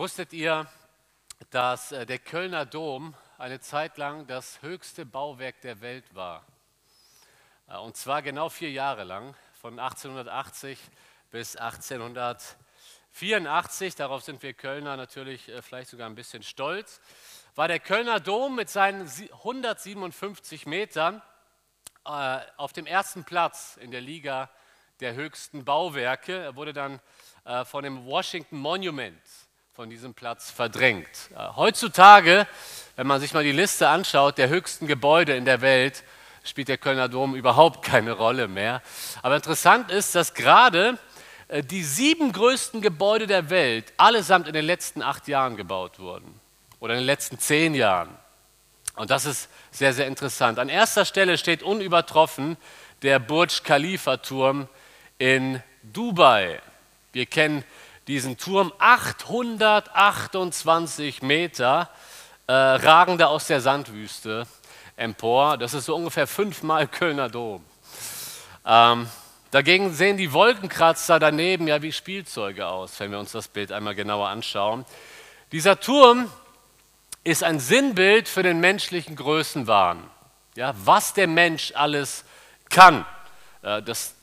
Wusstet ihr, dass äh, der Kölner Dom eine Zeit lang das höchste Bauwerk der Welt war? Äh, und zwar genau vier Jahre lang, von 1880 bis 1884. Darauf sind wir Kölner natürlich äh, vielleicht sogar ein bisschen stolz. War der Kölner Dom mit seinen 157 Metern auf dem ersten Platz in der Liga der höchsten Bauwerke. Er wurde dann von dem Washington Monument von diesem Platz verdrängt. Heutzutage, wenn man sich mal die Liste anschaut, der höchsten Gebäude in der Welt, spielt der Kölner Dom überhaupt keine Rolle mehr. Aber interessant ist, dass gerade äh, die sieben größten Gebäude der Welt allesamt in den letzten acht Jahren gebaut wurden oder in den letzten zehn Jahren. Und das ist sehr, sehr interessant. An erster Stelle steht unübertroffen der Burj Khalifa Turm in Dubai. Wir kennen diesen Turm, 828 Meter, äh, ragen da aus der Sandwüste empor. Das ist so ungefähr fünfmal Kölner Dom. Ähm, dagegen sehen die Wolkenkratzer daneben ja wie Spielzeuge aus, wenn wir uns das Bild einmal genauer anschauen. Dieser Turm ist ein Sinnbild für den menschlichen Größenwahn. Ja, was der Mensch alles kann. Äh, das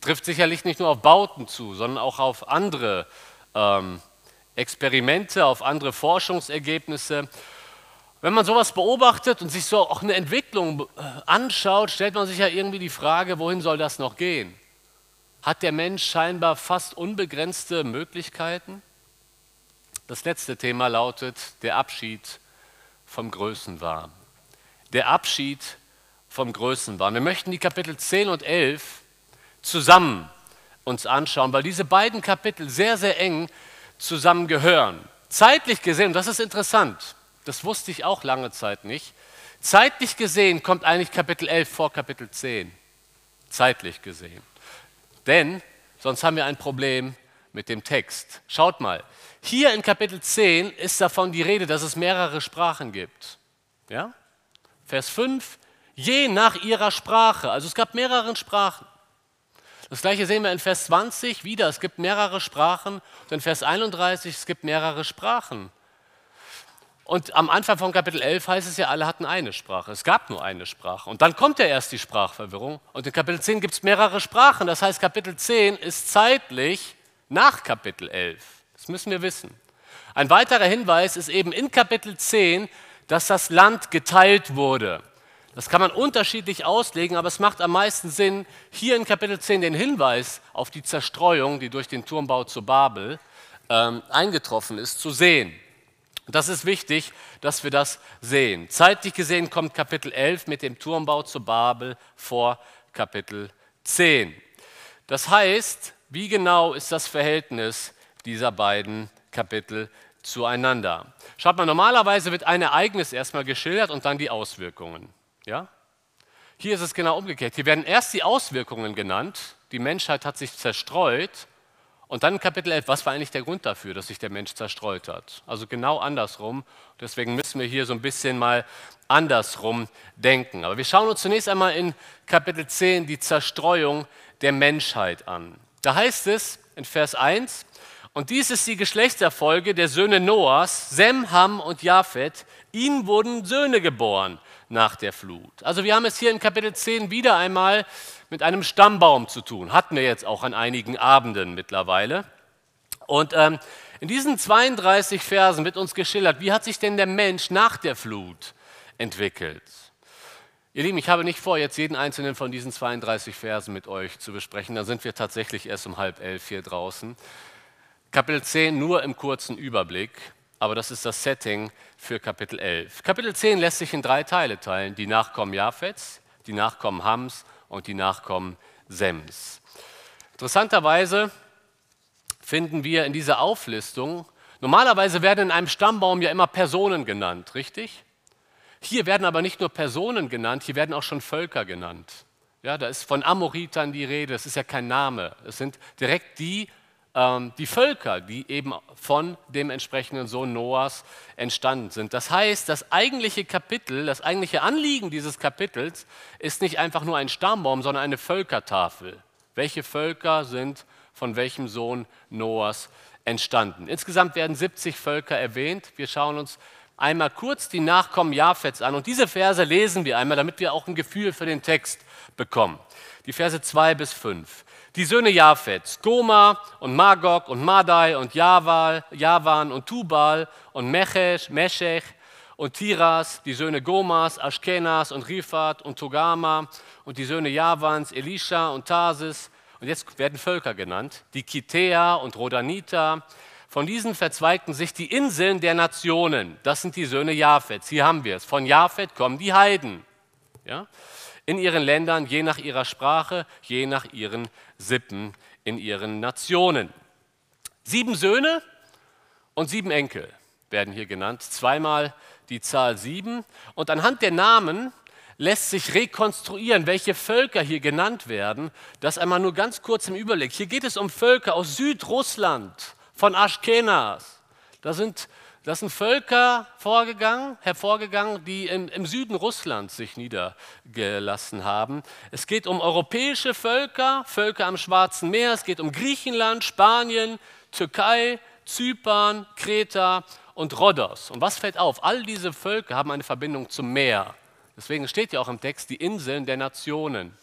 trifft sicherlich nicht nur auf Bauten zu, sondern auch auf andere ähm, Experimente, auf andere Forschungsergebnisse. Wenn man sowas beobachtet und sich so auch eine Entwicklung äh, anschaut, stellt man sich ja irgendwie die Frage, wohin soll das noch gehen? Hat der Mensch scheinbar fast unbegrenzte Möglichkeiten? Das letzte Thema lautet der Abschied vom Größenwahn. Der Abschied vom Größenwahn. Wir möchten die Kapitel 10 und 11 zusammen uns anschauen, weil diese beiden Kapitel sehr, sehr eng zusammengehören. Zeitlich gesehen, das ist interessant, das wusste ich auch lange Zeit nicht, zeitlich gesehen kommt eigentlich Kapitel 11 vor Kapitel 10. Zeitlich gesehen. Denn sonst haben wir ein Problem mit dem Text. Schaut mal, hier in Kapitel 10 ist davon die Rede, dass es mehrere Sprachen gibt. Ja? Vers 5, je nach ihrer Sprache. Also es gab mehrere Sprachen. Das gleiche sehen wir in Vers 20 wieder. Es gibt mehrere Sprachen. Und in Vers 31, es gibt mehrere Sprachen. Und am Anfang von Kapitel 11 heißt es ja, alle hatten eine Sprache. Es gab nur eine Sprache. Und dann kommt ja erst die Sprachverwirrung. Und in Kapitel 10 gibt es mehrere Sprachen. Das heißt, Kapitel 10 ist zeitlich nach Kapitel 11. Das müssen wir wissen. Ein weiterer Hinweis ist eben in Kapitel 10, dass das Land geteilt wurde. Das kann man unterschiedlich auslegen, aber es macht am meisten Sinn, hier in Kapitel 10 den Hinweis auf die Zerstreuung, die durch den Turmbau zu Babel ähm, eingetroffen ist, zu sehen. Das ist wichtig, dass wir das sehen. Zeitlich gesehen kommt Kapitel 11 mit dem Turmbau zu Babel vor Kapitel 10. Das heißt, wie genau ist das Verhältnis dieser beiden Kapitel zueinander? Schaut mal, normalerweise wird ein Ereignis erstmal geschildert und dann die Auswirkungen. Ja? Hier ist es genau umgekehrt. Hier werden erst die Auswirkungen genannt. Die Menschheit hat sich zerstreut. Und dann Kapitel 11, was war eigentlich der Grund dafür, dass sich der Mensch zerstreut hat? Also genau andersrum. Deswegen müssen wir hier so ein bisschen mal andersrum denken. Aber wir schauen uns zunächst einmal in Kapitel 10 die Zerstreuung der Menschheit an. Da heißt es in Vers 1, und dies ist die Geschlechterfolge der Söhne Noahs, Sem, Ham und Japhet. Ihnen wurden Söhne geboren nach der Flut. Also wir haben es hier in Kapitel 10 wieder einmal mit einem Stammbaum zu tun. Hatten wir jetzt auch an einigen Abenden mittlerweile. Und ähm, in diesen 32 Versen wird uns geschildert, wie hat sich denn der Mensch nach der Flut entwickelt. Ihr Lieben, ich habe nicht vor, jetzt jeden einzelnen von diesen 32 Versen mit euch zu besprechen. Da sind wir tatsächlich erst um halb elf hier draußen. Kapitel 10 nur im kurzen Überblick aber das ist das Setting für Kapitel 11. Kapitel 10 lässt sich in drei Teile teilen, die Nachkommen Japhets, die Nachkommen Hams und die Nachkommen Sems. Interessanterweise finden wir in dieser Auflistung, normalerweise werden in einem Stammbaum ja immer Personen genannt, richtig? Hier werden aber nicht nur Personen genannt, hier werden auch schon Völker genannt. Ja, da ist von Amoritern die Rede, das ist ja kein Name. Es sind direkt die die Völker, die eben von dem entsprechenden Sohn Noahs entstanden sind. Das heißt, das eigentliche Kapitel, das eigentliche Anliegen dieses Kapitels ist nicht einfach nur ein Stammbaum, sondern eine Völkertafel. Welche Völker sind von welchem Sohn Noahs entstanden. Insgesamt werden 70 Völker erwähnt. Wir schauen uns einmal kurz die Nachkommen Japhets an. Und diese Verse lesen wir einmal, damit wir auch ein Gefühl für den Text bekommen. Die Verse 2 bis 5. Die Söhne Japhets, Goma und Magog und Madai und Javal, Javan und Tubal und Mechesh, Meshech und Tiras, die Söhne Gomas, Ashkenas und Rifat und Togama und die Söhne Javans, Elisha und Tarsis. Und jetzt werden Völker genannt, die Kitea und Rodanita. Von diesen verzweigten sich die Inseln der Nationen. Das sind die Söhne Japhets. Hier haben wir es. Von Japhet kommen die Heiden. Ja? In ihren Ländern, je nach ihrer Sprache, je nach ihren Sippen, in ihren Nationen. Sieben Söhne und sieben Enkel werden hier genannt. Zweimal die Zahl sieben. Und anhand der Namen lässt sich rekonstruieren, welche Völker hier genannt werden. Das einmal nur ganz kurz im Überblick. Hier geht es um Völker aus Südrussland, von Aschkenas. Da sind, das sind Völker vorgegangen, hervorgegangen, die im, im Süden Russlands sich niedergelassen haben. Es geht um europäische Völker, Völker am Schwarzen Meer. Es geht um Griechenland, Spanien, Türkei, Zypern, Kreta und Rhodos. Und was fällt auf? All diese Völker haben eine Verbindung zum Meer. Deswegen steht ja auch im Text die Inseln der Nationen.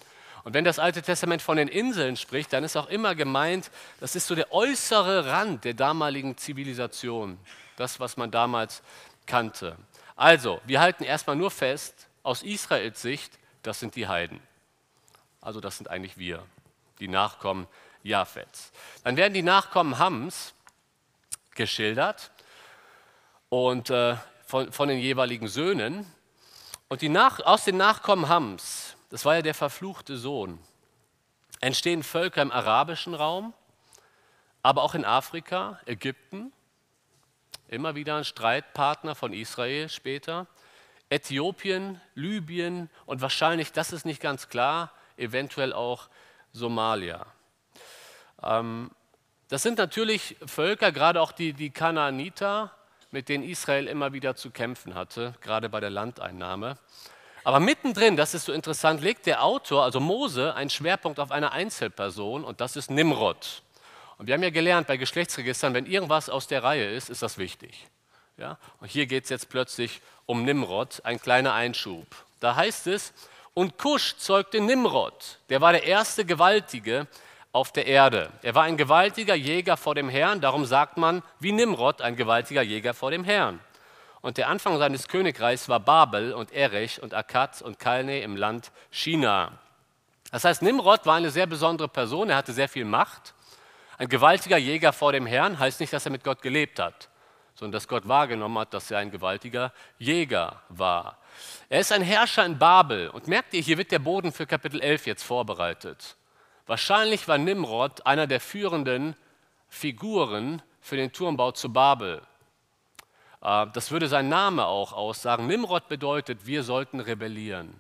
Und wenn das Alte Testament von den Inseln spricht, dann ist auch immer gemeint, das ist so der äußere Rand der damaligen Zivilisation, das, was man damals kannte. Also, wir halten erstmal nur fest, aus Israels Sicht, das sind die Heiden. Also das sind eigentlich wir, die Nachkommen Japhets. Dann werden die Nachkommen Hams geschildert und äh, von, von, den jeweiligen Söhnen. Und die Nach, aus den Nachkommen Hams, das war ja der verfluchte Sohn, entstehen Völker im arabischen Raum, aber auch in Afrika, Ägypten, immer wieder ein Streitpartner von Israel später, Äthiopien, Libyen und wahrscheinlich, das ist nicht ganz klar, eventuell auch Somalia. Ähm, das sind natürlich Völker, gerade auch die, die Kanaaniter, mit denen Israel immer wieder zu kämpfen hatte, gerade bei der Landeinnahme. Aber mittendrin, das ist so interessant, legt der Autor, also Mose, einen Schwerpunkt auf eine Einzelperson und das ist Nimrod. Und wir haben ja gelernt bei Geschlechtsregistern, wenn irgendwas aus der Reihe ist, ist das wichtig. Ja? Und hier geht es jetzt plötzlich um Nimrod, ein kleiner Einschub. Da heißt es, und Kusch zeugte Nimrod, der war der erste Gewaltige, auf der Erde. Er war ein gewaltiger Jäger vor dem Herrn, darum sagt man, wie Nimrod, ein gewaltiger Jäger vor dem Herrn. Und der Anfang seines Königreichs war Babel und Erech und Akkad und Kalne im Land China. Das heißt, Nimrod war eine sehr besondere Person, er hatte sehr viel Macht. Ein gewaltiger Jäger vor dem Herrn heißt nicht, dass er mit Gott gelebt hat, sondern dass Gott wahrgenommen hat, dass er ein gewaltiger Jäger war. Er ist ein Herrscher in Babel. Und merkt ihr, hier wird der Boden für Kapitel 11 jetzt vorbereitet. Wahrscheinlich war Nimrod einer der führenden Figuren für den Turmbau zu Babel. Äh, das würde sein Name auch aussagen. Nimrod bedeutet, wir sollten rebellieren.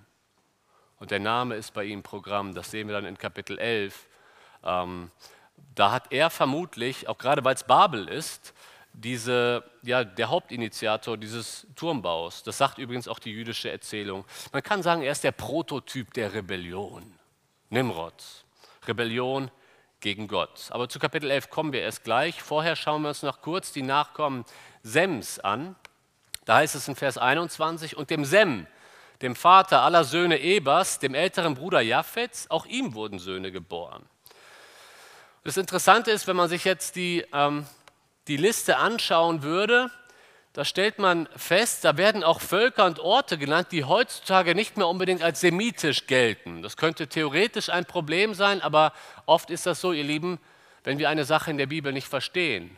Und der Name ist bei ihm Programm, das sehen wir dann in Kapitel 11. Ähm, da hat er vermutlich, auch gerade weil es Babel ist, diese, ja, der Hauptinitiator dieses Turmbaus. Das sagt übrigens auch die jüdische Erzählung. Man kann sagen, er ist der Prototyp der Rebellion. Nimrod. Rebellion gegen Gott. Aber zu Kapitel 11 kommen wir erst gleich. Vorher schauen wir uns noch kurz die Nachkommen Sems an. Da heißt es in Vers 21, und dem Sem, dem Vater aller Söhne Ebers, dem älteren Bruder Japhets, auch ihm wurden Söhne geboren. Das Interessante ist, wenn man sich jetzt die, ähm, die Liste anschauen würde, da stellt man fest, da werden auch Völker und Orte genannt, die heutzutage nicht mehr unbedingt als semitisch gelten. Das könnte theoretisch ein Problem sein, aber oft ist das so, ihr Lieben, wenn wir eine Sache in der Bibel nicht verstehen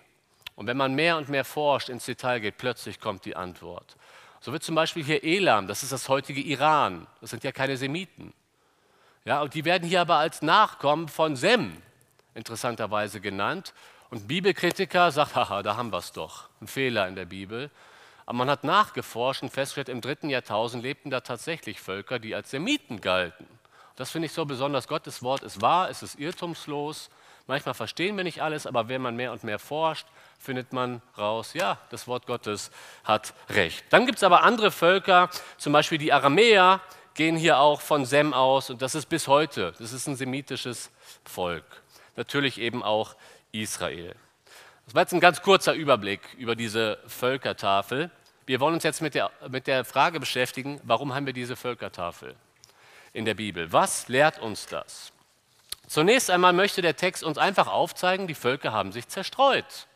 und wenn man mehr und mehr forscht, ins Detail geht, plötzlich kommt die Antwort. So wird zum Beispiel hier Elam, das ist das heutige Iran, das sind ja keine Semiten. Ja, und die werden hier aber als Nachkommen von Sem interessanterweise genannt. Und Bibelkritiker sagen, haha, da haben wir es doch, ein Fehler in der Bibel. Aber man hat nachgeforscht und festgestellt, im dritten Jahrtausend lebten da tatsächlich Völker, die als Semiten galten. Das finde ich so besonders. Gottes Wort ist wahr, es ist irrtumslos. Manchmal verstehen wir nicht alles, aber wenn man mehr und mehr forscht, findet man raus, ja, das Wort Gottes hat recht. Dann gibt es aber andere Völker, zum Beispiel die Aramäer, gehen hier auch von Sem aus und das ist bis heute, das ist ein semitisches Volk. Natürlich eben auch Israel. Das war jetzt ein ganz kurzer Überblick über diese Völkertafel. Wir wollen uns jetzt mit der, mit der Frage beschäftigen, warum haben wir diese Völkertafel in der Bibel? Was lehrt uns das? Zunächst einmal möchte der Text uns einfach aufzeigen, die Völker haben sich zerstreut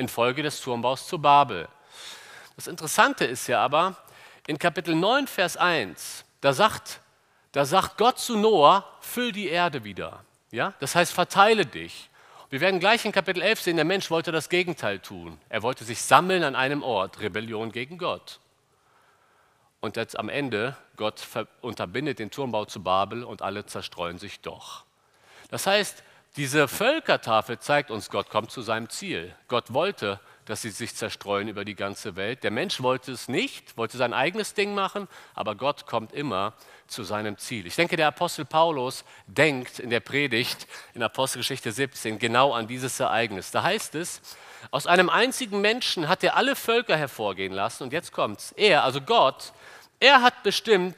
infolge des Turmbaus zu Babel. Das Interessante ist ja aber, in Kapitel 9, Vers 1, da sagt, da sagt Gott zu Noah, füll die Erde wieder. Ja? Das heißt, verteile dich. Wir werden gleich in Kapitel 11 sehen, der Mensch wollte das Gegenteil tun. Er wollte sich sammeln an einem Ort, Rebellion gegen Gott. Und jetzt am Ende, Gott unterbindet den Turmbau zu Babel und alle zerstreuen sich doch. Das heißt, diese Völkertafel zeigt uns, Gott kommt zu seinem Ziel. Gott wollte, dass sie sich zerstreuen über die ganze Welt. Der Mensch wollte es nicht, wollte sein eigenes Ding machen, aber Gott kommt immer zu seinem Ziel. Ich denke, der Apostel Paulus denkt in der Predigt in Apostelgeschichte 17 genau an dieses Ereignis. Da heißt es, aus einem einzigen Menschen hat er alle Völker hervorgehen lassen und jetzt kommt's. Er, also Gott, er hat bestimmt,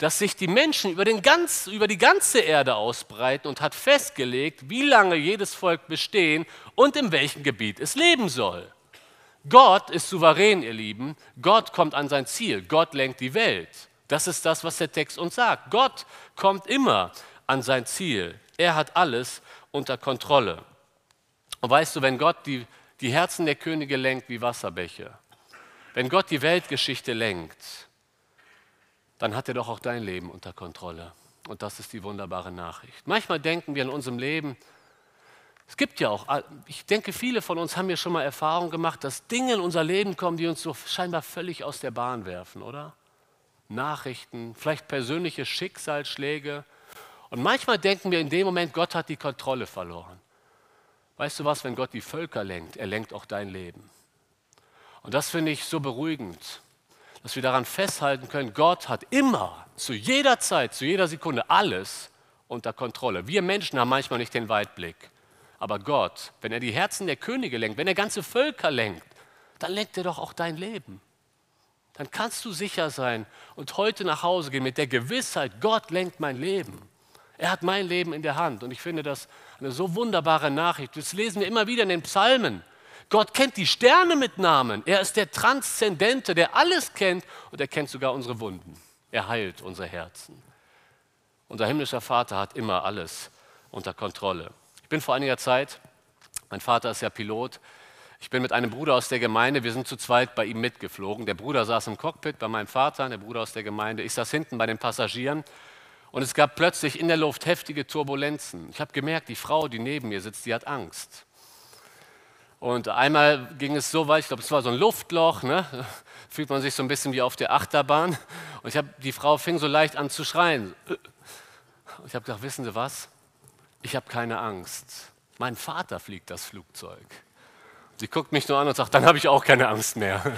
dass sich die Menschen über, ganz, über, die ganze Erde ausbreiten und hat festgelegt, wie lange jedes Volk bestehen und in welchem Gebiet es leben soll. Gott ist souverän, ihr Lieben. Gott kommt an sein Ziel. Gott lenkt die Welt. Das ist das, was der Text uns sagt. Gott kommt immer an sein Ziel. Er hat alles unter Kontrolle. Und weißt du, wenn Gott die, die Herzen der Könige lenkt wie Wasserbäche, wenn Gott die Weltgeschichte lenkt, dann hat er doch auch dein Leben unter Kontrolle. Und das ist die wunderbare Nachricht. Manchmal denken wir in unserem Leben, es gibt ja auch, ich denke, viele von uns haben ja schon mal Erfahrung gemacht, dass Dinge in unser Leben kommen, die uns so scheinbar völlig aus der Bahn werfen, oder? Nachrichten, vielleicht persönliche Schicksalsschläge. Und manchmal denken wir in dem Moment, Gott hat die Kontrolle verloren. Weißt du was, wenn Gott die Völker lenkt, er lenkt auch dein Leben. Und das finde ich so beruhigend dass wir daran festhalten können, Gott hat immer, zu jeder Zeit, zu jeder Sekunde alles unter Kontrolle. Wir Menschen haben manchmal nicht den Weitblick. Aber Gott, wenn er die Herzen der Könige lenkt, wenn er ganze Völker lenkt, dann lenkt er doch auch dein Leben. Dann kannst du sicher sein und heute nach Hause gehen mit der Gewissheit, Gott lenkt mein Leben. Er hat mein Leben in der Hand. Und ich finde das eine so wunderbare Nachricht. Das lesen wir immer wieder in den Psalmen. Gott kennt die Sterne mit Namen. Er ist der Transzendente, der alles kennt und er kennt sogar unsere Wunden. Er heilt unsere Herzen. Unser himmlischer Vater hat immer alles unter Kontrolle. Ich bin vor einiger Zeit, mein Vater ist ja Pilot, ich bin mit einem Bruder aus der Gemeinde, wir sind zu zweit bei ihm mitgeflogen. Der Bruder saß im Cockpit bei meinem Vater, der Bruder aus der Gemeinde. Ich saß hinten bei den Passagieren und es gab plötzlich in der Luft heftige Turbulenzen. Ich habe gemerkt, die Frau, die neben mir sitzt, die hat Angst. Und einmal ging es so weit, ich glaube, es war so ein Luftloch, ne? fühlt man sich so ein bisschen wie auf der Achterbahn. Und ich habe, die Frau fing so leicht an zu schreien. Ich habe gedacht, wissen Sie was? Ich habe keine Angst. Mein Vater fliegt das Flugzeug. Sie guckt mich nur an und sagt, dann habe ich auch keine Angst mehr.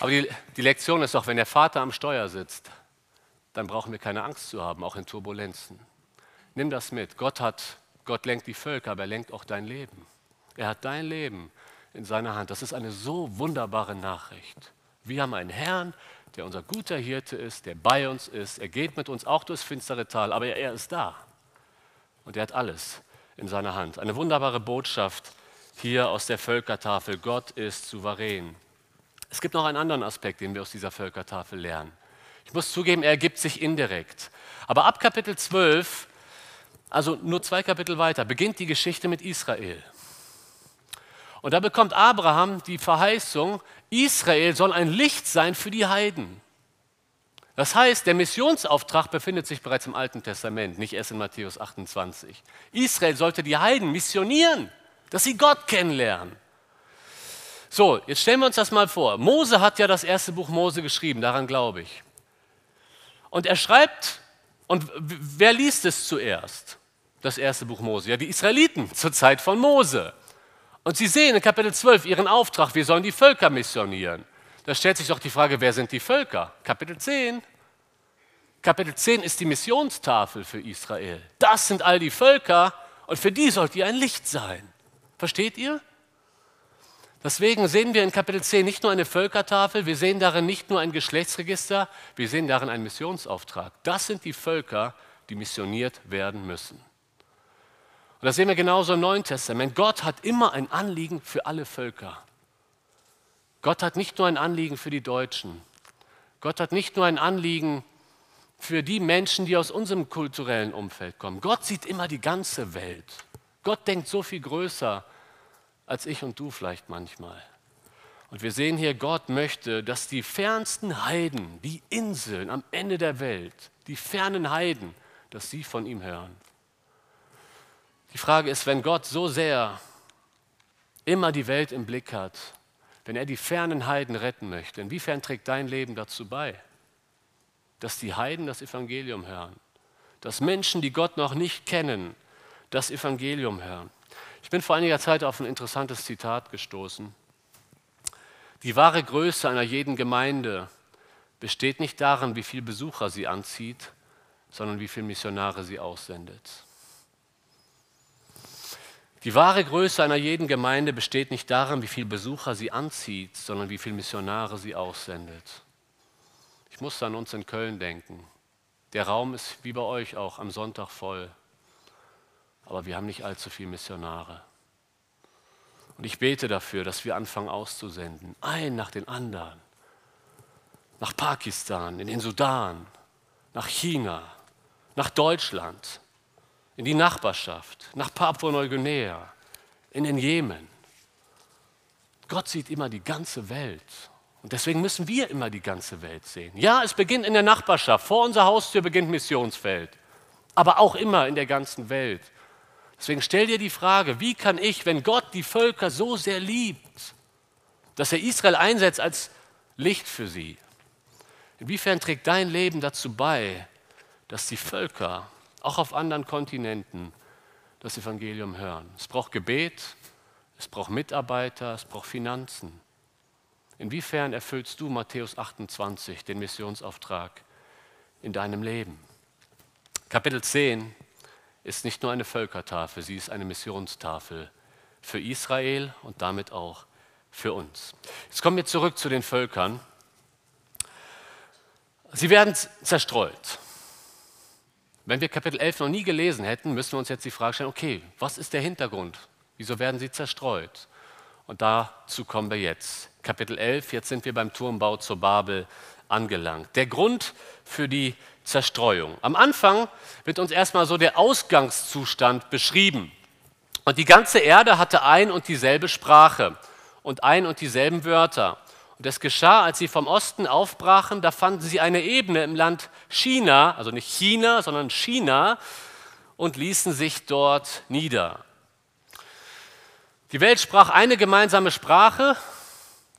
Aber die, die Lektion ist doch, wenn der Vater am Steuer sitzt, dann brauchen wir keine Angst zu haben, auch in Turbulenzen. Nimm das mit. Gott hat, Gott lenkt die Völker, aber er lenkt auch dein Leben. Er hat dein Leben in seiner Hand. Das ist eine so wunderbare Nachricht. Wir haben einen Herrn, der unser guter Hirte ist, der bei uns ist. Er geht mit uns auch durchs finstere Tal, aber er ist da. Und er hat alles in seiner Hand. Eine wunderbare Botschaft hier aus der Völkertafel. Gott ist souverän. Es gibt noch einen anderen Aspekt, den wir aus dieser Völkertafel lernen. Ich muss zugeben, er ergibt sich indirekt. Aber ab Kapitel 12, also nur zwei Kapitel weiter, beginnt die Geschichte mit Israel. Und da bekommt Abraham die Verheißung, Israel soll ein Licht sein für die Heiden. Das heißt, der Missionsauftrag befindet sich bereits im Alten Testament, nicht erst in Matthäus 28. Israel sollte die Heiden missionieren, dass sie Gott kennenlernen. So, jetzt stellen wir uns das mal vor. Mose hat ja das erste Buch Mose geschrieben, daran glaube ich. Und er schreibt, und wer liest es zuerst? Das erste Buch Mose. Ja, die Israeliten zur Zeit von Mose. Und Sie sehen in Kapitel 12 Ihren Auftrag, wir sollen die Völker missionieren. Da stellt sich doch die Frage, wer sind die Völker? Kapitel 10. Kapitel 10 ist die Missionstafel für Israel. Das sind all die Völker und für die sollt ihr ein Licht sein. Versteht ihr? Deswegen sehen wir in Kapitel 10 nicht nur eine Völkertafel, wir sehen darin nicht nur ein Geschlechtsregister, wir sehen darin einen Missionsauftrag. Das sind die Völker, die missioniert werden müssen. Und das sehen wir genauso im Neuen Testament. Gott hat immer ein Anliegen für alle Völker. Gott hat nicht nur ein Anliegen für die Deutschen. Gott hat nicht nur ein Anliegen für die Menschen, die aus unserem kulturellen Umfeld kommen. Gott sieht immer die ganze Welt. Gott denkt so viel größer als ich und du vielleicht manchmal. Und wir sehen hier, Gott möchte, dass die fernsten Heiden, die Inseln am Ende der Welt, die fernen Heiden, dass sie von ihm hören. Die Frage ist, wenn Gott so sehr immer die Welt im Blick hat, wenn er die fernen Heiden retten möchte, inwiefern trägt dein Leben dazu bei, dass die Heiden das Evangelium hören, dass Menschen, die Gott noch nicht kennen, das Evangelium hören. Ich bin vor einiger Zeit auf ein interessantes Zitat gestoßen. Die wahre Größe einer jeden Gemeinde besteht nicht darin, wie viele Besucher sie anzieht, sondern wie viele Missionare sie aussendet. Die wahre Größe einer jeden Gemeinde besteht nicht darin, wie viele Besucher sie anzieht, sondern wie viele Missionare sie aussendet. Ich muss an uns in Köln denken. Der Raum ist wie bei euch auch am Sonntag voll. Aber wir haben nicht allzu viele Missionare. Und ich bete dafür, dass wir anfangen auszusenden, ein nach den anderen. Nach Pakistan, in den Sudan, nach China, nach Deutschland, in die Nachbarschaft, nach Papua-Neuguinea, in den Jemen. Gott sieht immer die ganze Welt. Und deswegen müssen wir immer die ganze Welt sehen. Ja, es beginnt in der Nachbarschaft. Vor unserer Haustür beginnt Missionsfeld. Aber auch immer in der ganzen Welt. Deswegen stell dir die Frage, wie kann ich, wenn Gott die Völker so sehr liebt, dass er Israel einsetzt als Licht für sie, inwiefern trägt dein Leben dazu bei, dass die Völker auch auf anderen Kontinenten, das Evangelium hören. Es braucht Gebet, es braucht Mitarbeiter, es braucht Finanzen. Inwiefern erfüllst du Matthäus 28, den Missionsauftrag in deinem Leben? Kapitel 10 ist nicht nur eine Völkertafel, sie ist eine Missionstafel für Israel und damit auch für uns. Jetzt kommen wir zurück zu den Völkern. Sie werden zerstreut. Wenn wir Kapitel 11 noch nie gelesen hätten, müssen wir uns jetzt die Frage stellen, okay, was ist der Hintergrund? Wieso werden sie zerstreut? Und dazu kommen wir jetzt. Kapitel 11, jetzt sind wir beim Turmbau zur Babel angelangt. Der Grund für die Zerstreuung. Am Anfang wird uns erstmal so der Ausgangszustand beschrieben. Und die ganze Erde hatte ein und dieselbe Sprache und ein und dieselben Wörter. Und es geschah, als sie vom Osten aufbrachen, da fanden sie eine Ebene im Land China, also nicht China, sondern China, und ließen sich dort nieder. Die Welt sprach eine gemeinsame Sprache.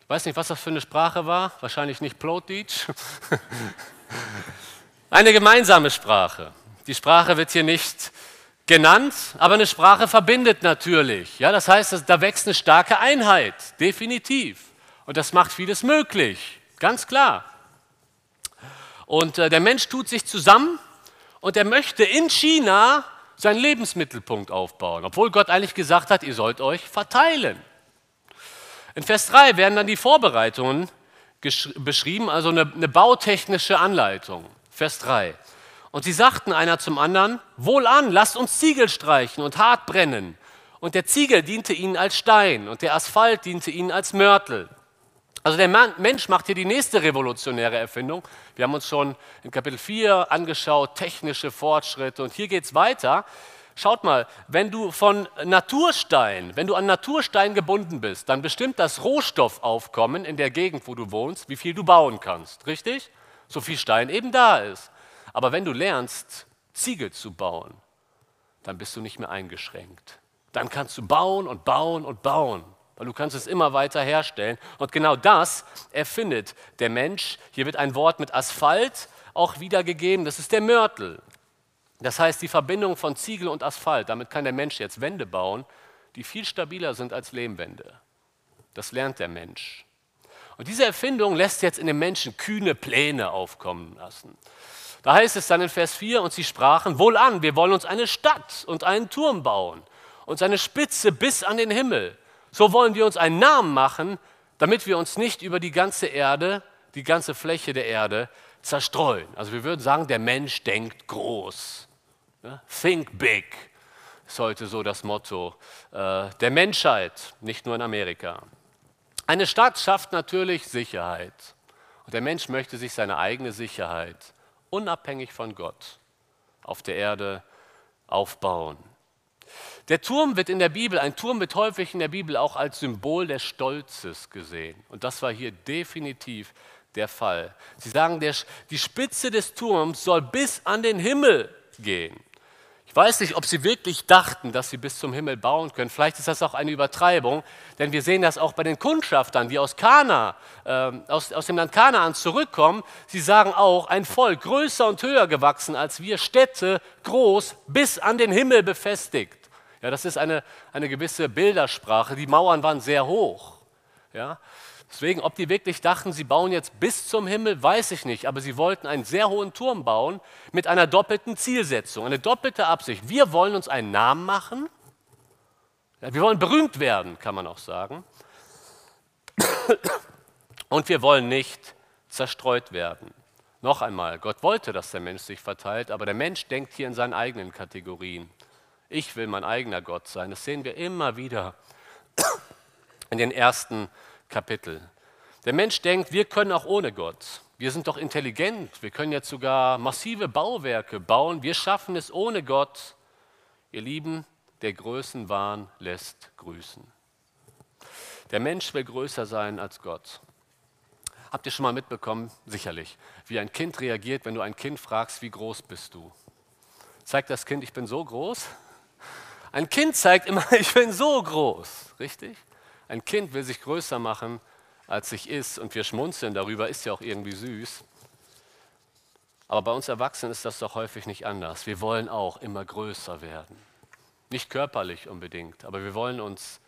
Ich weiß nicht, was das für eine Sprache war. Wahrscheinlich nicht Plotdeutsch. eine gemeinsame Sprache. Die Sprache wird hier nicht genannt, aber eine Sprache verbindet natürlich. Ja, das heißt, da wächst eine starke Einheit, definitiv. Und das macht vieles möglich, ganz klar. Und äh, der Mensch tut sich zusammen und er möchte in China seinen Lebensmittelpunkt aufbauen, obwohl Gott eigentlich gesagt hat, ihr sollt euch verteilen. In Vers 3 werden dann die Vorbereitungen beschrieben, also eine, eine bautechnische Anleitung. Vers 3. Und sie sagten einer zum anderen, wohlan, lasst uns Ziegel streichen und hart brennen. Und der Ziegel diente ihnen als Stein und der Asphalt diente ihnen als Mörtel. Also der Mensch macht hier die nächste revolutionäre Erfindung. Wir haben uns schon in Kapitel 4 angeschaut, technische Fortschritte. Und hier geht es weiter. Schaut mal, wenn du von Naturstein, wenn du an Naturstein gebunden bist, dann bestimmt das Rohstoffaufkommen in der Gegend, wo du wohnst, wie viel du bauen kannst. Richtig? So viel Stein eben da ist. Aber wenn du lernst, Ziegel zu bauen, dann bist du nicht mehr eingeschränkt. Dann kannst du bauen und bauen und bauen weil du kannst es immer weiter herstellen. Und genau das erfindet der Mensch. Hier wird ein Wort mit Asphalt auch wiedergegeben, das ist der Mörtel. Das heißt, die Verbindung von Ziegel und Asphalt, damit kann der Mensch jetzt Wände bauen, die viel stabiler sind als Lehmwände. Das lernt der Mensch. Und diese Erfindung lässt jetzt in den Menschen kühne Pläne aufkommen lassen. Da heißt es dann in Vers 4, und sie sprachen, wohlan, wir wollen uns eine Stadt und einen Turm bauen und seine Spitze bis an den Himmel so wollen wir uns einen Namen machen, damit wir uns nicht über die ganze Erde, die ganze Fläche der Erde zerstreuen. Also wir würden sagen, der Mensch denkt groß. Think big. ist heute so das Motto äh, der Menschheit, nicht nur in Amerika. Eine Stadt schafft natürlich Sicherheit. Und der Mensch möchte sich seine eigene Sicherheit, unabhängig von Gott, auf der Erde aufbauen. Der Turm wird in der Bibel, ein Turm wird häufig in der Bibel auch als Symbol des Stolzes gesehen. Und das war hier definitiv der Fall. Sie sagen, der, die Spitze des Turms soll bis an den Himmel gehen. Ich weiß nicht, ob sie wirklich dachten, dass sie bis zum Himmel bauen können. Vielleicht ist das auch eine Übertreibung, denn wir sehen das auch bei den Kundschaftern, die aus, Kana, äh, aus, aus dem Land Kanaan zurückkommen. Sie sagen auch, ein Volk größer und höher gewachsen als wir, Städte groß bis an den Himmel befestigt. Ja, das ist eine, eine gewisse Bildersprache. Die Mauern waren sehr hoch. Ja. Deswegen, ob die wirklich dachten, sie bauen jetzt bis zum Himmel, weiß ich nicht. Aber sie wollten einen sehr hohen Turm bauen mit einer doppelten Zielsetzung, eine doppelte Absicht. Wir wollen uns einen Namen machen. Ja, wir wollen berühmt werden, kann man auch sagen. Und wir wollen nicht zerstreut werden. Noch einmal, Gott wollte, dass der Mensch sich verteilt, aber der Mensch denkt hier in seinen eigenen Kategorien. Ich will mein eigener Gott sein. Das sehen wir immer wieder in den ersten Kapitel. Der Mensch denkt, wir können auch ohne Gott. Wir sind doch intelligent. Wir können jetzt sogar massive Bauwerke bauen. Wir schaffen es ohne Gott. Ihr Lieben, der Größenwahn lässt grüßen. Der Mensch will größer sein als Gott. Habt ihr schon mal mitbekommen, sicherlich, wie ein Kind reagiert, wenn du ein Kind fragst, wie groß bist du? Zeigt das Kind, ich bin so groß? Ein Kind zeigt immer, ich bin so groß, richtig? Ein Kind will sich größer machen, als sich ist, und wir schmunzeln darüber, ist ja auch irgendwie süß. Aber bei uns Erwachsenen ist das doch häufig nicht anders. Wir wollen auch immer größer werden. Nicht körperlich unbedingt, aber wir wollen uns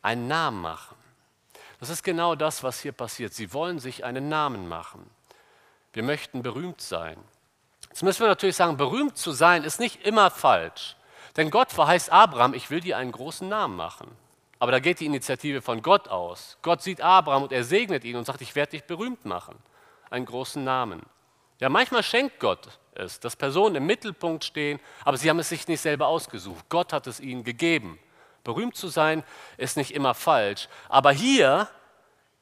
einen Namen machen. Das ist genau das, was hier passiert. Sie wollen sich einen Namen machen. Wir möchten berühmt sein. Jetzt müssen wir natürlich sagen, berühmt zu sein ist nicht immer falsch. Denn Gott verheißt Abraham, ich will dir einen großen Namen machen. Aber da geht die Initiative von Gott aus. Gott sieht Abraham und er segnet ihn und sagt, ich werde dich berühmt machen. Einen großen Namen. Ja, manchmal schenkt Gott es, dass Personen im Mittelpunkt stehen, aber sie haben es sich nicht selber ausgesucht. Gott hat es ihnen gegeben. Berühmt zu sein ist nicht immer falsch. Aber hier,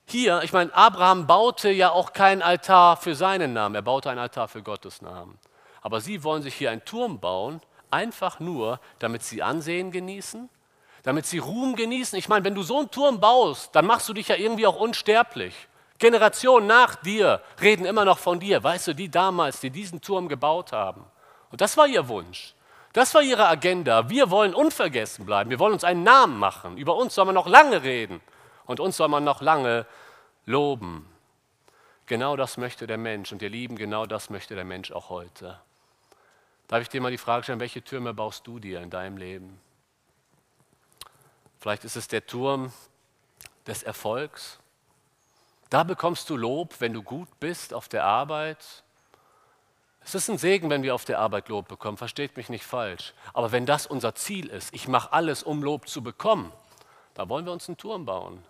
hier, ich meine, Abraham baute ja auch keinen Altar für seinen Namen, er baute einen Altar für Gottes Namen. Aber sie wollen sich hier einen Turm bauen, einfach nur, damit sie Ansehen genießen, damit sie Ruhm genießen. Ich meine, wenn du so einen Turm baust, dann machst du dich ja irgendwie auch unsterblich. Generationen nach dir reden immer noch von dir. Weißt du, die damals, die diesen Turm gebaut haben. Und das war ihr Wunsch. Das war ihre Agenda. Wir wollen unvergessen bleiben. Wir wollen uns einen Namen machen. Über uns soll man noch lange reden. Und uns soll man noch lange loben. Genau das möchte der Mensch. Und ihr Lieben, genau das möchte der Mensch auch heute. Darf ich dir mal die Frage stellen, welche Türme baust du dir in deinem Leben? Vielleicht ist es der Turm des Erfolgs. Da bekommst du Lob, wenn du gut bist auf der Arbeit. Es ist ein Segen, wenn wir auf der Arbeit Lob bekommen, versteht mich nicht falsch. Aber wenn das unser Ziel ist, ich mache alles, um Lob zu bekommen, da wollen wir uns einen Turm bauen.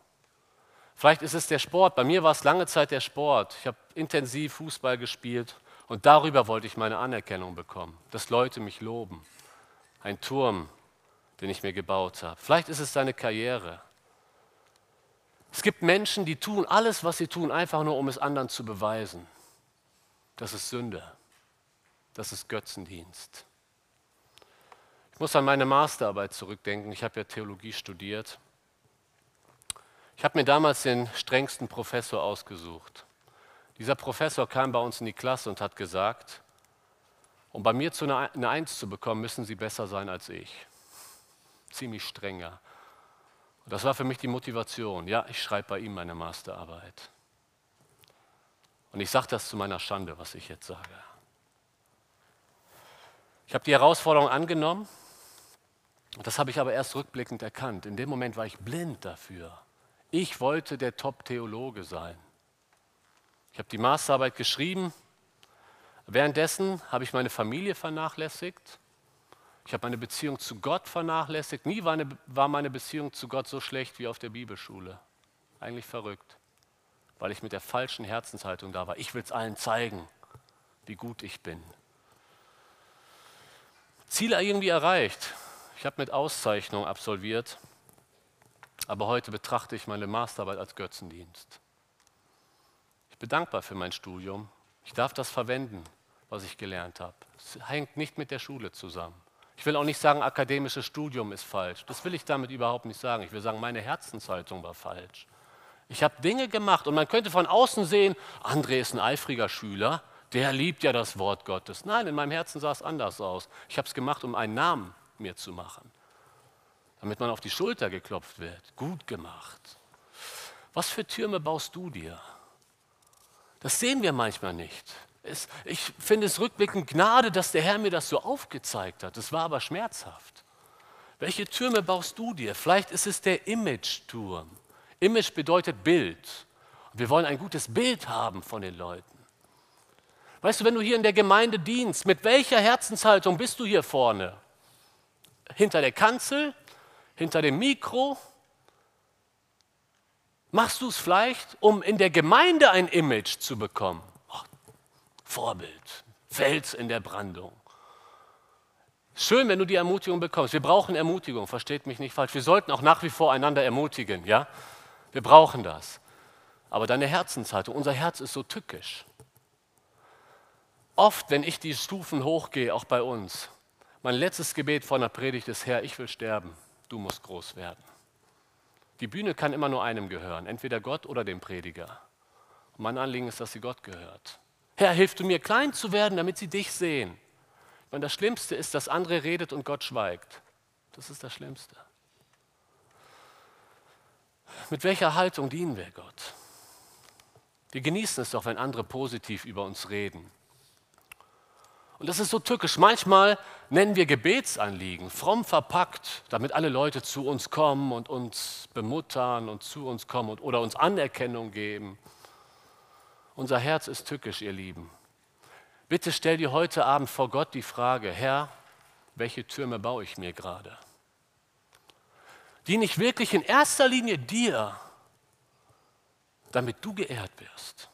Vielleicht ist es der Sport. Bei mir war es lange Zeit der Sport. Ich habe intensiv Fußball gespielt und darüber wollte ich meine Anerkennung bekommen, dass Leute mich loben. Ein Turm, den ich mir gebaut habe. Vielleicht ist es deine Karriere. Es gibt Menschen, die tun alles, was sie tun, einfach nur, um es anderen zu beweisen. Das ist Sünde. Das ist Götzendienst. Ich muss an meine Masterarbeit zurückdenken. Ich habe ja Theologie studiert. Ich habe mir damals den strengsten Professor ausgesucht. Dieser Professor kam bei uns in die Klasse und hat gesagt, um bei mir zu einer, eine Eins zu bekommen, müssen Sie besser sein als ich ziemlich strenger. Und das war für mich die Motivation. Ja, ich schreibe bei ihm meine Masterarbeit. Und ich sage das zu meiner Schande, was ich jetzt sage. Ich habe die Herausforderung angenommen. Das habe ich aber erst rückblickend erkannt. In dem Moment war ich blind dafür. Ich wollte der Top-Theologe sein. Ich habe die Masterarbeit geschrieben. Währenddessen habe ich meine Familie vernachlässigt. Ich habe meine Beziehung zu Gott vernachlässigt. Nie war, eine, war meine Beziehung zu Gott so schlecht wie auf der Bibelschule. Eigentlich verrückt, weil ich mit der falschen Herzenshaltung da war. Ich will es allen zeigen, wie gut ich bin. Ziele irgendwie erreicht. Ich habe mit Auszeichnung absolviert, aber heute betrachte ich meine Masterarbeit als Götzendienst. Ich bin dankbar für mein Studium. Ich darf das verwenden, was ich gelernt habe. Es hängt nicht mit der Schule zusammen. Ich will auch nicht sagen, akademisches Studium ist falsch. Das will ich damit überhaupt nicht sagen. Ich will sagen, meine Herzenshaltung war falsch. Ich habe Dinge gemacht und man könnte von außen sehen, André ist ein eifriger Schüler, der liebt ja das Wort Gottes. Nein, in meinem Herzen sah es anders aus. Ich habe es gemacht, um einen Namen mir zu machen, damit man auf die Schulter geklopft wird. Gut gemacht. Was für Türme baust du dir? Das sehen wir manchmal nicht. Es, ich finde es rückblickend Gnade, dass der Herr mir das so aufgezeigt hat. Das war aber schmerzhaft. Welche Türme baust du dir? Vielleicht ist es der Image-Turm. Image bedeutet Bild. Wir wollen ein gutes Bild haben von den Leuten. Weißt du, wenn du hier in der Gemeinde dienst, mit welcher Herzenshaltung bist du hier vorne? Hinter der Kanzel? Hinter dem Mikro? Machst du es vielleicht, um in der Gemeinde ein Image zu bekommen? Vorbild, Fels in der Brandung. Schön, wenn du die Ermutigung bekommst. Wir brauchen Ermutigung, versteht mich nicht falsch. Wir sollten auch nach wie vor einander ermutigen, ja? Wir brauchen das. Aber deine Herzenshaltung, unser Herz ist so tückisch. Oft, wenn ich die Stufen hochgehe, auch bei uns, mein letztes Gebet vor einer Predigt ist, Herr, ich will sterben, du musst groß werden. Die Bühne kann immer nur einem gehören, entweder Gott oder dem Prediger. Und mein Anliegen ist, dass sie Gott gehört. Herr, hilf du mir klein zu werden, damit sie dich sehen. Und das Schlimmste ist, dass andere redet und Gott schweigt. Das ist das Schlimmste. Mit welcher Haltung dienen wir Gott? Wir genießen es doch, wenn andere positiv über uns reden. Und das ist so tückisch. Manchmal nennen wir Gebetsanliegen fromm verpackt, damit alle Leute zu uns kommen und uns bemuttern und zu uns kommen und, oder uns Anerkennung geben. Unser Herz ist tückisch, ihr Lieben. Bitte stell dir heute Abend vor Gott die Frage, Herr, welche Türme baue ich mir gerade? Diene ich wirklich in erster Linie dir, damit du geehrt wirst?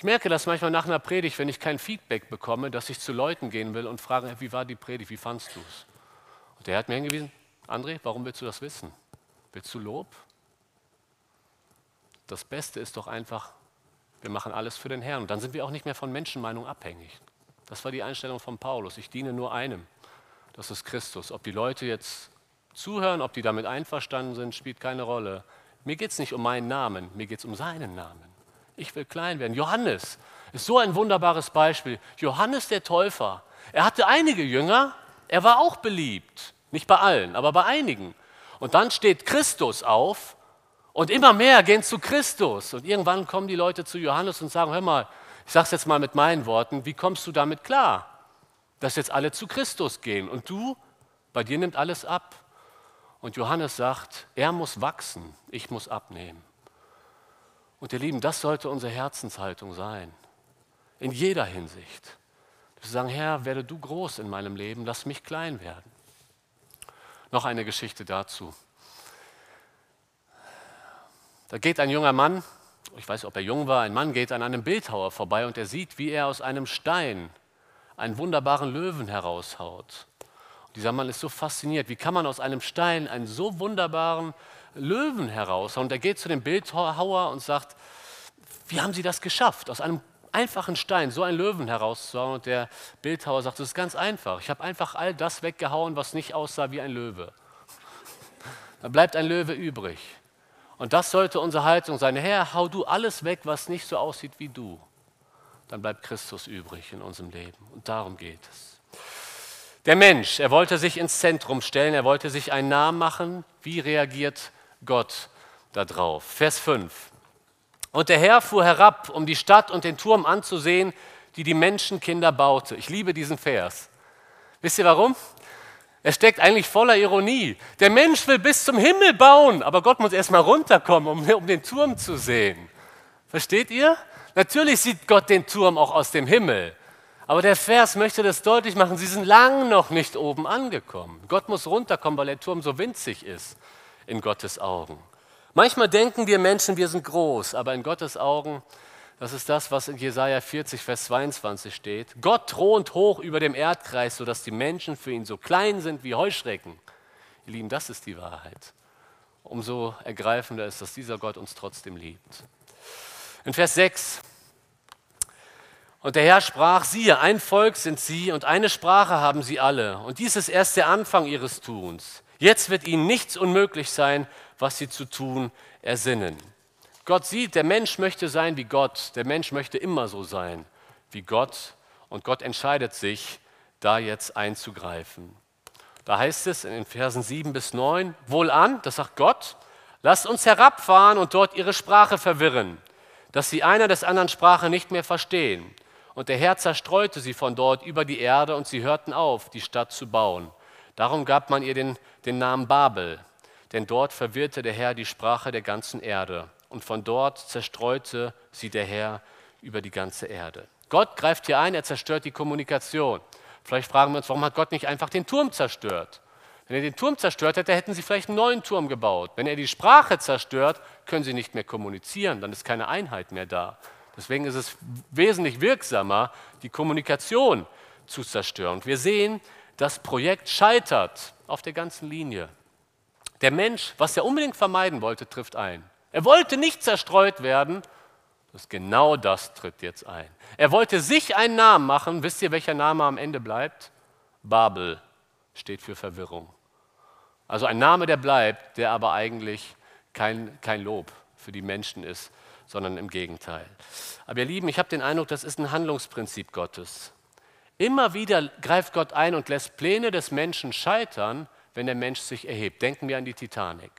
Ich merke das manchmal nach einer Predigt, wenn ich kein Feedback bekomme, dass ich zu Leuten gehen will und frage, wie war die Predigt, wie fandst du es? Und der hat mir hingewiesen, André, warum willst du das wissen? Willst du Lob? Das Beste ist doch einfach, wir machen alles für den Herrn. Und dann sind wir auch nicht mehr von Menschenmeinung abhängig. Das war die Einstellung von Paulus. Ich diene nur einem. Das ist Christus. Ob die Leute jetzt zuhören, ob die damit einverstanden sind, spielt keine Rolle. Mir geht es nicht um meinen Namen, mir geht es um seinen Namen. Ich will klein werden. Johannes ist so ein wunderbares Beispiel. Johannes der Täufer. Er hatte einige Jünger, er war auch beliebt. Nicht bei allen, aber bei einigen. Und dann steht Christus auf und immer mehr gehen zu Christus. Und irgendwann kommen die Leute zu Johannes und sagen, hör mal, ich sage es jetzt mal mit meinen Worten, wie kommst du damit klar, dass jetzt alle zu Christus gehen? Und du, bei dir nimmt alles ab. Und Johannes sagt, er muss wachsen, ich muss abnehmen. Und ihr Lieben, das sollte unsere Herzenshaltung sein. In jeder Hinsicht. Wir sagen, Herr, werde du groß in meinem Leben, lass mich klein werden. Noch eine Geschichte dazu. Da geht ein junger Mann, ich weiß ob er jung war, ein Mann geht an einem Bildhauer vorbei und er sieht, wie er aus einem Stein einen wunderbaren Löwen heraushaut. Und dieser Mann ist so fasziniert, wie kann man aus einem Stein einen so wunderbaren Löwen heraushauen? Und er geht zu dem Bildhauer und sagt, wie haben Sie das geschafft, aus einem einfachen Stein so einen Löwen herauszuhauen? Und der Bildhauer sagt, das ist ganz einfach. Ich habe einfach all das weggehauen, was nicht aussah wie ein Löwe. Da bleibt ein Löwe übrig. Und das sollte unsere Haltung sein. Herr, hau du alles weg, was nicht so aussieht wie du. Dann bleibt Christus übrig in unserem Leben. Und darum geht es. Der Mensch, er wollte sich ins Zentrum stellen, er wollte sich einen Namen machen. Wie reagiert Gott darauf? Vers 5. Und der Herr fuhr herab, um die Stadt und den Turm anzusehen, die die Menschenkinder baute. Ich liebe diesen Vers. Wisst ihr warum? Er steckt eigentlich voller Ironie. Der Mensch will bis zum Himmel bauen, aber Gott muss erst mal runterkommen, um, um den Turm zu sehen. Versteht ihr? Natürlich sieht Gott den Turm auch aus dem Himmel. Aber der Vers möchte das deutlich machen, sie sind lang noch nicht oben angekommen. Gott muss runterkommen, weil der Turm so winzig ist in Gottes Augen. Manchmal denken wir Menschen, wir sind groß, aber in Gottes Augen Das ist das, was in Jesaja 40, Vers 22 steht. Gott thront hoch über dem Erdkreis, sodass die Menschen für ihn so klein sind wie Heuschrecken. Ihr Lieben, das ist die Wahrheit. Umso ergreifender ist, dass dieser Gott uns trotzdem liebt. In Vers 6. Und der Herr sprach, siehe, ein Volk sind sie und eine Sprache haben sie alle. Und dies ist erst der Anfang ihres Tuns. Jetzt wird ihnen nichts unmöglich sein, was sie zu tun ersinnen. Gott sieht, der Mensch möchte sein wie Gott. Der Mensch möchte immer so sein wie Gott. Und Gott entscheidet sich, da jetzt einzugreifen. Da heißt es in den Versen 7 bis 9, wohlan, das sagt Gott, lasst uns herabfahren und dort ihre Sprache verwirren, dass sie einer des anderen Sprache nicht mehr verstehen. Und der Herr zerstreute sie von dort über die Erde und sie hörten auf, die Stadt zu bauen. Darum gab man ihr den, den Namen Babel, denn dort verwirrte der Herr die Sprache der ganzen Erde und von dort zerstreute sie der Herr über die ganze Erde. Gott greift hier ein, er zerstört die Kommunikation. Vielleicht fragen wir uns, warum hat Gott nicht einfach den Turm zerstört? Wenn er den Turm zerstört hätte, hätten sie vielleicht einen neuen Turm gebaut. Wenn er die Sprache zerstört, können sie nicht mehr kommunizieren, dann ist keine Einheit mehr da. Deswegen ist es wesentlich wirksamer, die Kommunikation zu zerstören. Und wir sehen, das Projekt scheitert auf der ganzen Linie. Der Mensch, was er unbedingt vermeiden wollte, trifft ein. Er wollte nicht zerstreut werden. Das genau das tritt jetzt ein. Er wollte sich einen Namen machen. Wisst ihr, welcher Name am Ende bleibt? Babel steht für Verwirrung. Also ein Name, der bleibt, der aber eigentlich kein, kein Lob für die Menschen ist, sondern im Gegenteil. Aber ihr Lieben, ich habe den Eindruck, das ist ein Handlungsprinzip Gottes. Immer wieder greift Gott ein und lässt Pläne des Menschen scheitern, wenn der Mensch sich erhebt. Denken wir an die Titanic.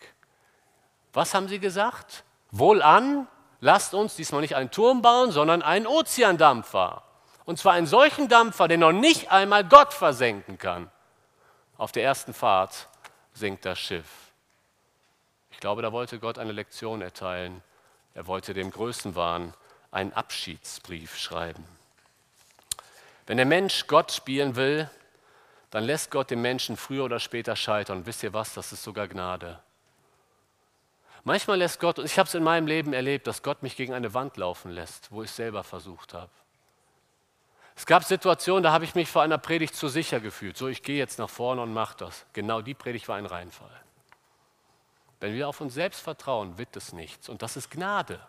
Was haben sie gesagt? Wohlan, lasst uns diesmal nicht einen Turm bauen, sondern einen Ozeandampfer. Und zwar einen solchen Dampfer, der noch nicht einmal Gott versenken kann. Auf der ersten Fahrt sinkt das Schiff. Ich glaube, da wollte Gott eine Lektion erteilen. Er wollte dem Größenwahn einen Abschiedsbrief schreiben. Wenn der Mensch Gott spielen will, dann lässt Gott den Menschen früher oder später scheitern. Und wisst ihr was? Das ist sogar Gnade. Manchmal lässt Gott, und ich habe es in meinem Leben erlebt, dass Gott mich gegen eine Wand laufen lässt, wo ich selber versucht habe. Es gab Situationen, da habe ich mich vor einer Predigt zu sicher gefühlt. So, ich gehe jetzt nach vorne und mache das. Genau die Predigt war ein Reinfall. Wenn wir auf uns selbst vertrauen, wird es nichts. Und das ist Gnade,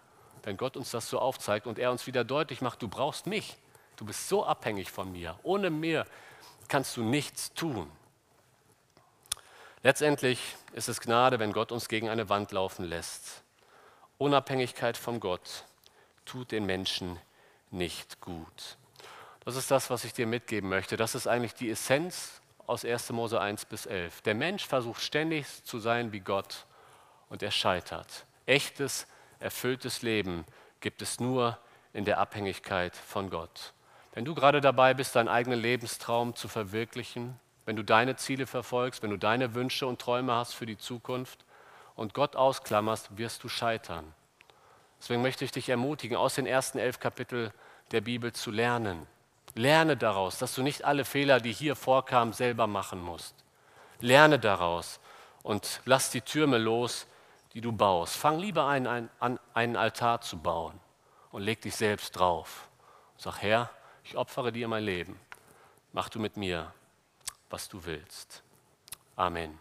wenn Gott uns das so aufzeigt und er uns wieder deutlich macht, du brauchst mich. Du bist so abhängig von mir. Ohne mir kannst du nichts tun. Letztendlich ist es Gnade, wenn Gott uns gegen eine Wand laufen lässt. Unabhängigkeit von Gott tut den Menschen nicht gut. Das ist das, was ich dir mitgeben möchte. Das ist eigentlich die Essenz aus 1. Mose 1 bis 11. Der Mensch versucht ständig zu sein wie Gott und er scheitert. Echtes, erfülltes Leben gibt es nur in der Abhängigkeit von Gott. Wenn du gerade dabei bist, deinen eigenen Lebenstraum zu verwirklichen, wenn du deine Ziele verfolgst, wenn du deine Wünsche und Träume hast für die Zukunft und Gott ausklammerst, wirst du scheitern. Deswegen möchte ich dich ermutigen, aus den ersten elf Kapiteln der Bibel zu lernen. Lerne daraus, dass du nicht alle Fehler, die hier vorkamen, selber machen musst. Lerne daraus und lass die Türme los, die du baust. Fang lieber an, einen Altar zu bauen und leg dich selbst drauf. Sag, Herr, ich opfere dir mein Leben. Mach du mit mir was du willst. Amen.